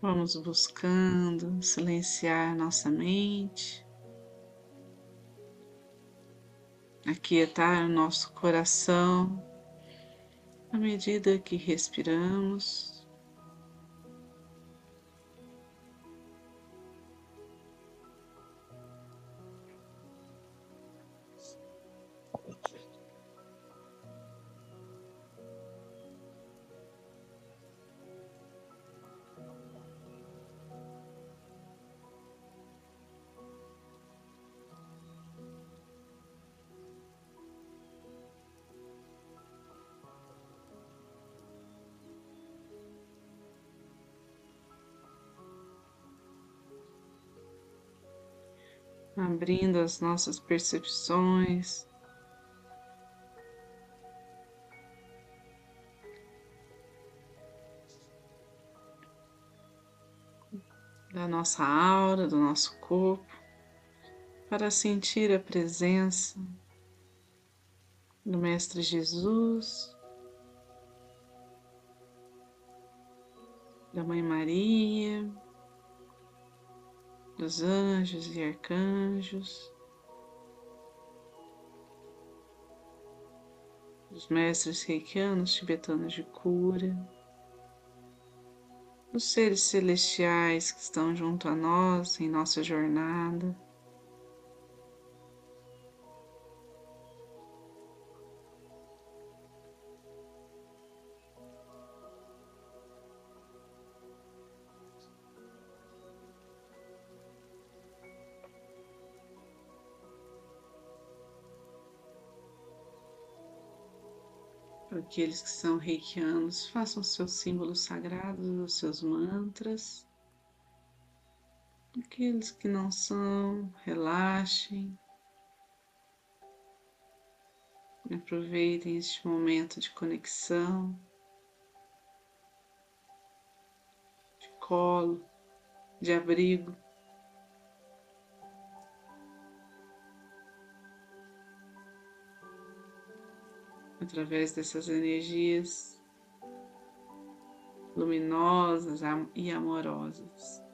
Vamos buscando silenciar nossa mente, aquietar o nosso coração à medida que respiramos. Abrindo as nossas percepções. Da nossa aura, do nosso corpo, para sentir a presença do Mestre Jesus, da Mãe Maria, dos anjos e arcanjos, dos mestres reikianos tibetanos de cura, dos seres celestiais que estão junto a nós em nossa jornada. Aqueles que são reikianos, façam seus símbolos sagrados, os seus mantras. Aqueles que não são, relaxem. Aproveitem este momento de conexão, de colo, de abrigo. Através dessas energias luminosas e amorosas.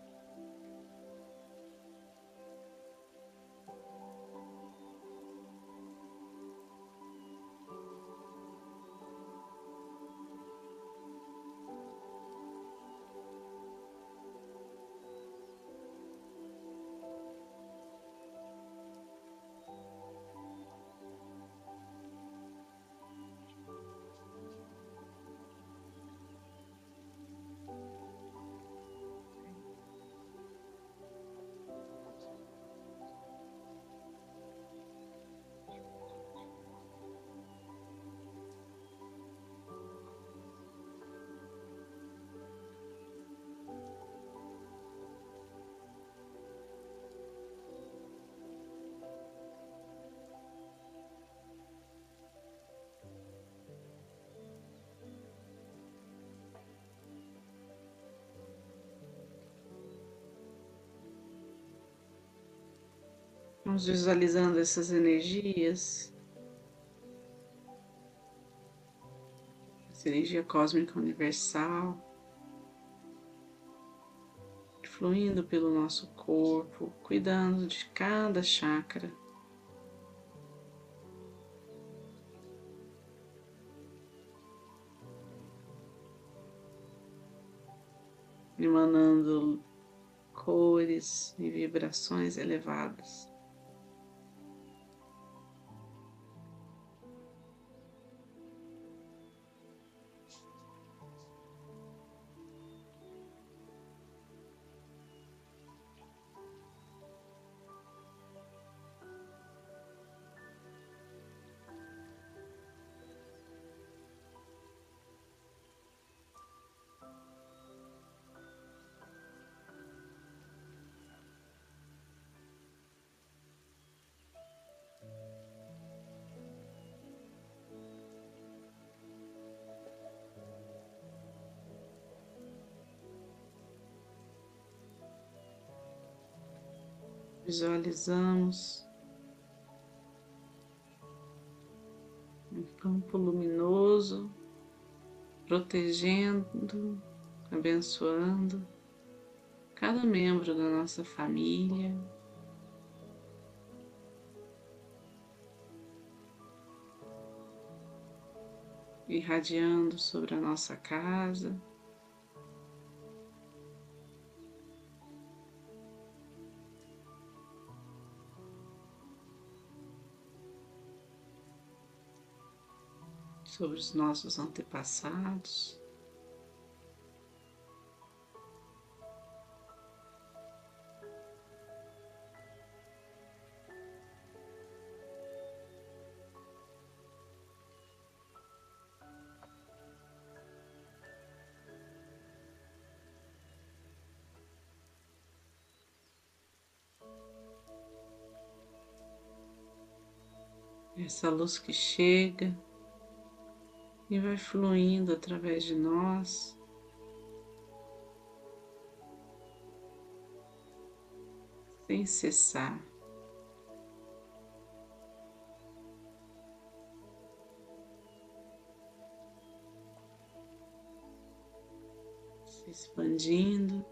Vamos visualizando essas energias, essa energia cósmica universal, fluindo pelo nosso corpo, cuidando de cada chakra. Emanando cores e vibrações elevadas. Visualizamos um campo luminoso, protegendo, abençoando cada membro da nossa família. Irradiando sobre a nossa casa. Sobre os nossos antepassados. Essa luz que chega e vai fluindo através de nós. Sem cessar. Se expandindo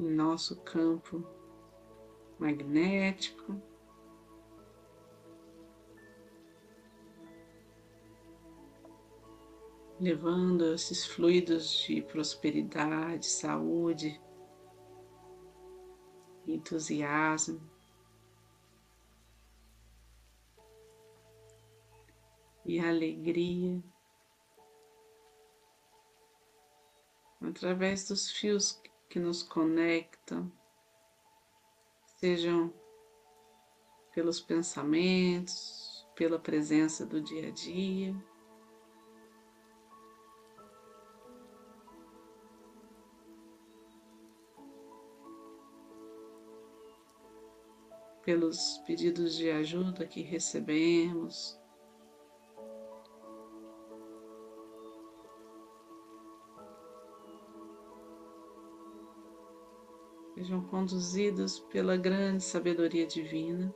em nosso campo magnético. Levando esses fluidos de prosperidade, saúde, entusiasmo. E alegria através dos fios que nos conectam, sejam pelos pensamentos, pela presença do dia a dia. Pelos pedidos de ajuda que recebemos. Sejam conduzidos pela grande sabedoria divina.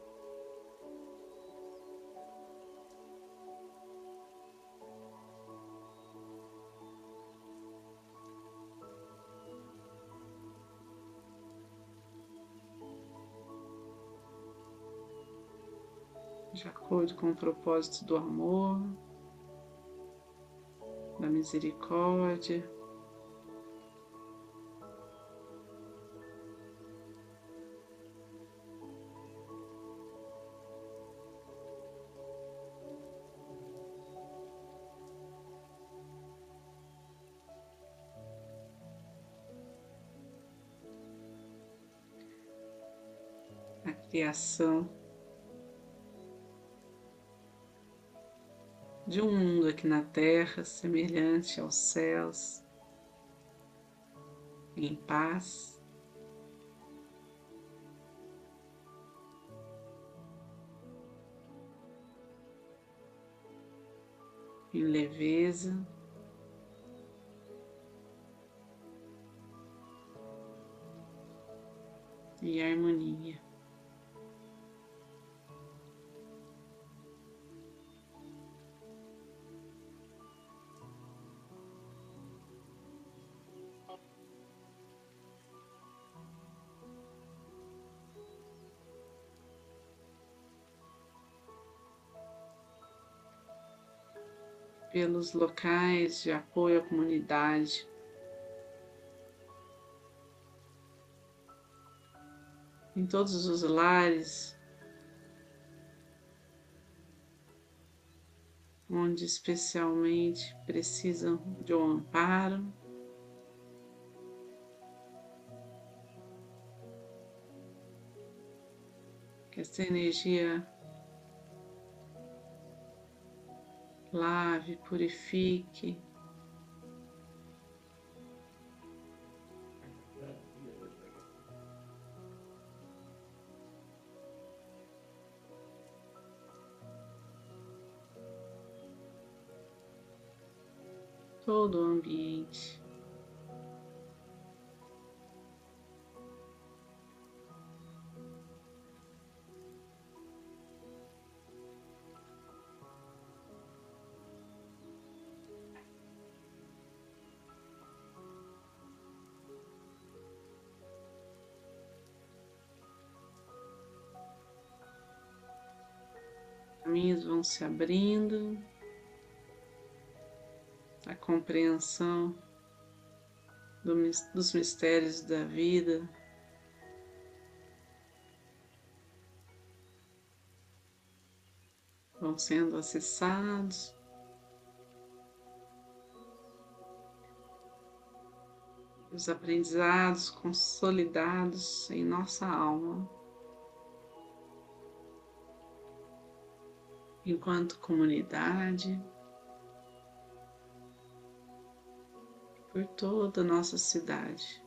De acordo com o propósito do amor, da misericórdia. A criação de um mundo aqui na terra semelhante aos céus, em paz. Em leveza, e harmonia. Pelos locais de apoio à comunidade. Em todos os lares onde especialmente precisam de um amparo. Que essa energia lave, purifique. Todo o ambiente. Caminhos vão se abrindo, a compreensão do, dos mistérios da vida. Vão sendo acessados. Os aprendizados consolidados em nossa alma. Enquanto comunidade. por toda a nossa cidade.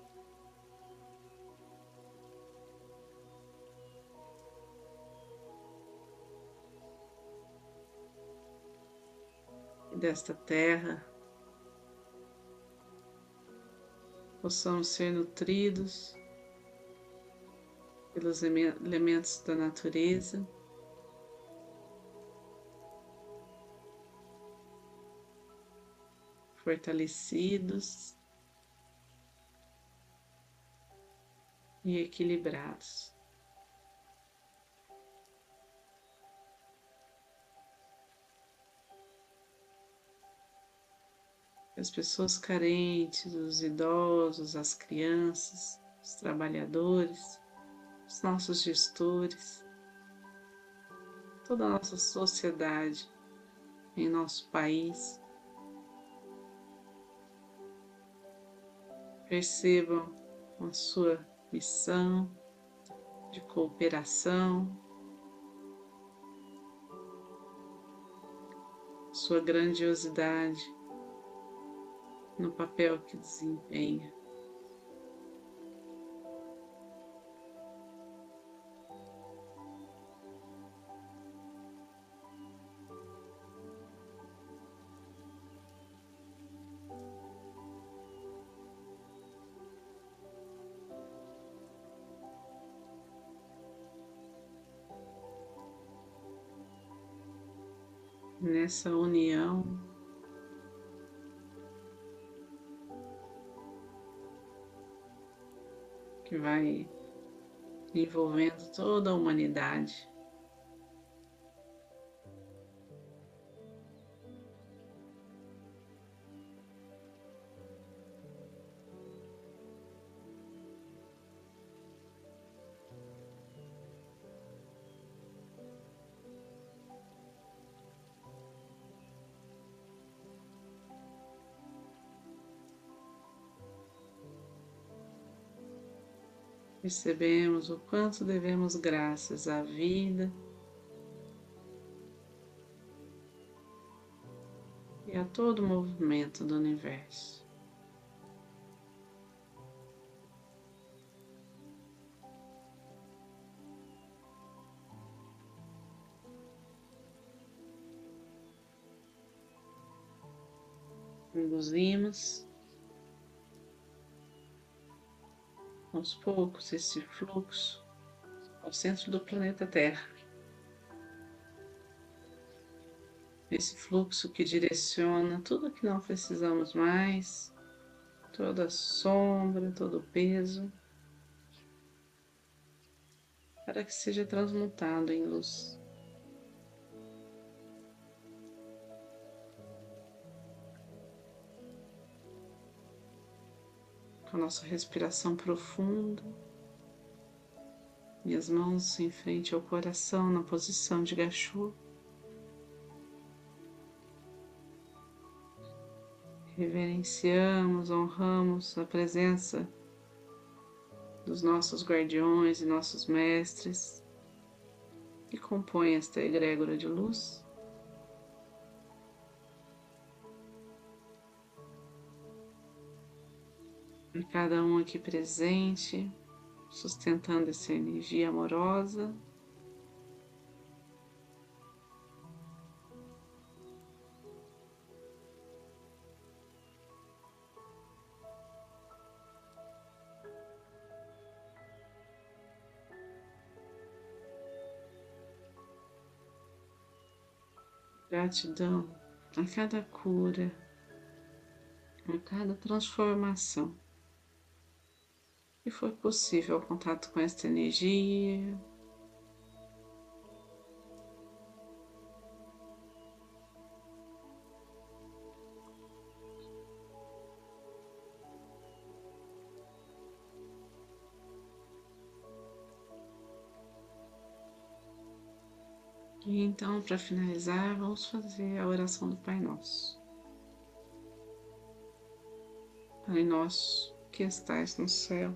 Desta terra possamos ser nutridos pelos elementos da natureza. Fortalecidos e equilibrados. As pessoas carentes, os idosos, as crianças, os trabalhadores, os nossos gestores, toda a nossa sociedade em nosso país Percebam a sua missão de cooperação, sua grandiosidade no papel que desempenha. Nessa união. Que vai envolvendo toda a humanidade. Percebemos o quanto devemos graças à vida e a todo o movimento do universo. Induzimos aos poucos esse fluxo ao centro do planeta Terra. Esse fluxo que direciona tudo que não precisamos mais, toda sombra, todo o peso, para que seja transmutado em luz. Nossa respiração profunda. Minhas mãos em frente ao coração na posição de gachô. Reverenciamos, honramos a presença dos nossos guardiões e nossos mestres que compõem esta egrégora de luz. E cada um aqui presente, sustentando essa energia amorosa. Gratidão a cada cura, a cada transformação e foi possível o contato com esta energia. E então, para finalizar, vamos fazer a oração do Pai Nosso. Pai Nosso que estais no céu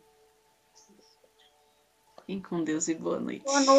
Fiquem com Deus e boa noite. Boa noite.